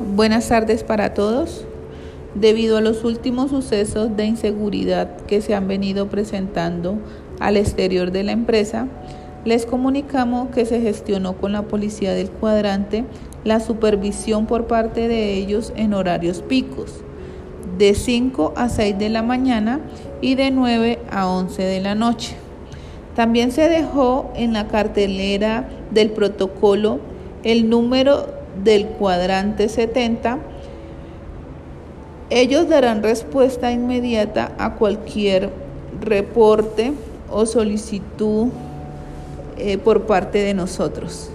Buenas tardes para todos. Debido a los últimos sucesos de inseguridad que se han venido presentando al exterior de la empresa, les comunicamos que se gestionó con la policía del cuadrante la supervisión por parte de ellos en horarios picos, de 5 a 6 de la mañana y de 9 a 11 de la noche. También se dejó en la cartelera del protocolo el número del cuadrante 70, ellos darán respuesta inmediata a cualquier reporte o solicitud eh, por parte de nosotros.